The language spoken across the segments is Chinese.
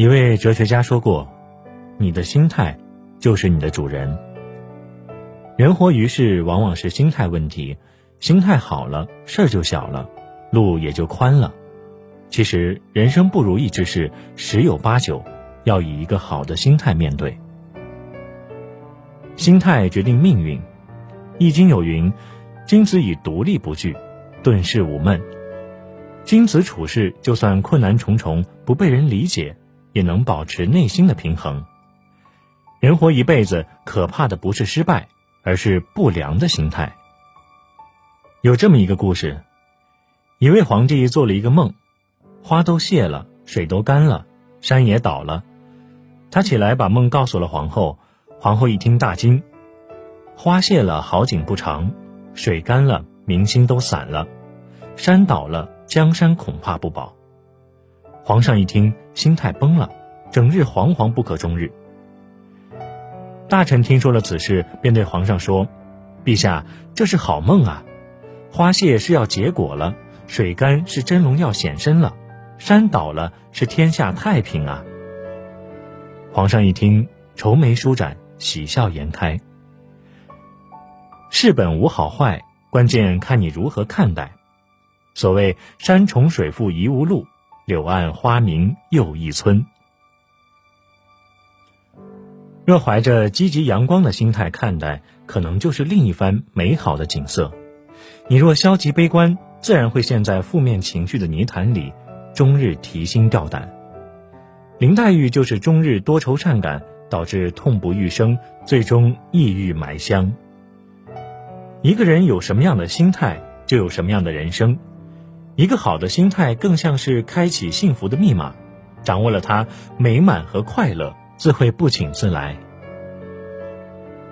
一位哲学家说过：“你的心态就是你的主人。”人活于世，往往是心态问题。心态好了，事儿就小了，路也就宽了。其实，人生不如意之事十有八九，要以一个好的心态面对。心态决定命运，《易经》有云：“君子以独立不惧，顿世无闷。”君子处事，就算困难重重，不被人理解，也能保持内心的平衡。人活一辈子，可怕的不是失败，而是不良的心态。有这么一个故事：一位皇帝做了一个梦，花都谢了，水都干了，山也倒了。他起来把梦告诉了皇后，皇后一听大惊：花谢了，好景不长；水干了，民心都散了；山倒了。江山恐怕不保。皇上一听，心态崩了，整日惶惶不可终日。大臣听说了此事，便对皇上说：“陛下，这是好梦啊！花谢是要结果了，水干是真龙要显身了，山倒了是天下太平啊！”皇上一听，愁眉舒展，喜笑颜开。事本无好坏，关键看你如何看待。所谓山重水复疑无路，柳暗花明又一村。若怀着积极阳光的心态看待，可能就是另一番美好的景色；你若消极悲观，自然会陷在负面情绪的泥潭里，终日提心吊胆。林黛玉就是终日多愁善感，导致痛不欲生，最终抑郁埋香。一个人有什么样的心态，就有什么样的人生。一个好的心态更像是开启幸福的密码，掌握了它，美满和快乐自会不请自来。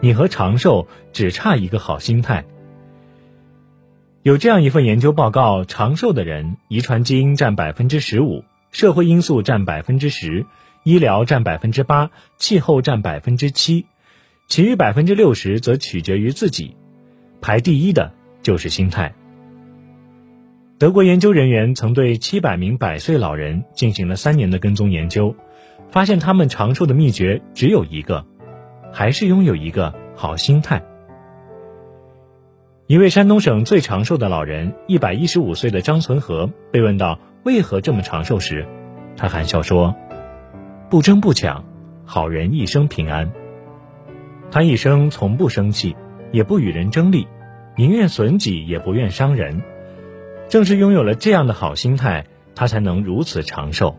你和长寿只差一个好心态。有这样一份研究报告：长寿的人，遗传基因占百分之十五，社会因素占百分之十，医疗占百分之八，气候占百分之七，其余百分之六十则取决于自己。排第一的就是心态。德国研究人员曾对七百名百岁老人进行了三年的跟踪研究，发现他们长寿的秘诀只有一个，还是拥有一个好心态。一位山东省最长寿的老人，一百一十五岁的张存和，被问到为何这么长寿时，他含笑说：“不争不抢，好人一生平安。他一生从不生气，也不与人争利，宁愿损己也不愿伤人。”正是拥有了这样的好心态，他才能如此长寿。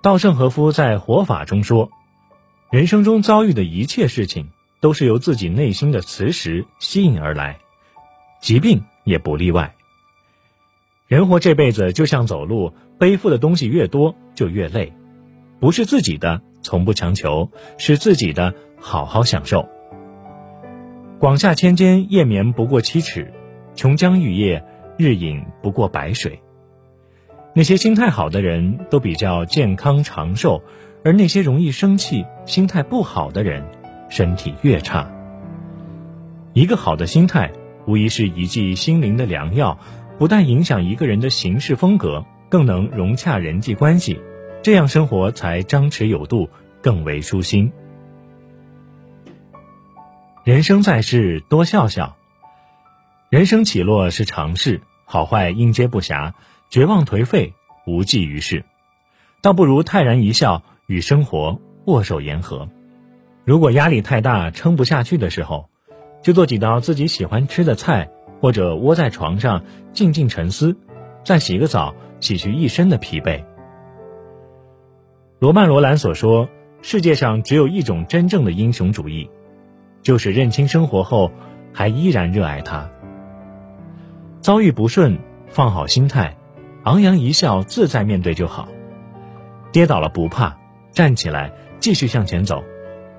稻盛和夫在《活法》中说：“人生中遭遇的一切事情，都是由自己内心的磁石吸引而来，疾病也不例外。人活这辈子就像走路，背负的东西越多就越累，不是自己的从不强求，是自己的好好享受。广厦千间，夜眠不过七尺；琼浆玉液。”日饮不过白水。那些心态好的人都比较健康长寿，而那些容易生气、心态不好的人，身体越差。一个好的心态，无疑是一剂心灵的良药，不但影响一个人的行事风格，更能融洽人际关系，这样生活才张弛有度，更为舒心。人生在世，多笑笑。人生起落是常事。好坏应接不暇，绝望颓废无济于事，倒不如泰然一笑，与生活握手言和。如果压力太大，撑不下去的时候，就做几道自己喜欢吃的菜，或者窝在床上静静沉思，再洗个澡，洗去一身的疲惫。罗曼·罗兰所说：“世界上只有一种真正的英雄主义，就是认清生活后，还依然热爱它。”遭遇不顺，放好心态，昂扬一笑，自在面对就好。跌倒了不怕，站起来继续向前走。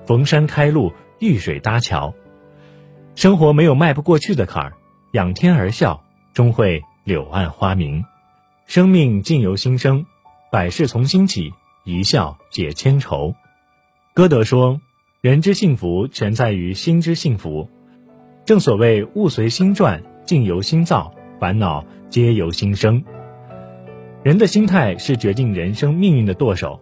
逢山开路，遇水搭桥。生活没有迈不过去的坎儿，仰天而笑，终会柳暗花明。生命尽由心生，百事从心起，一笑解千愁。歌德说：“人之幸福，全在于心之幸福。”正所谓“物随心转，境由心造”。烦恼皆由心生。人的心态是决定人生命运的舵手，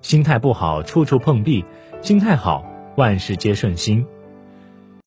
心态不好，处处碰壁；心态好，万事皆顺心。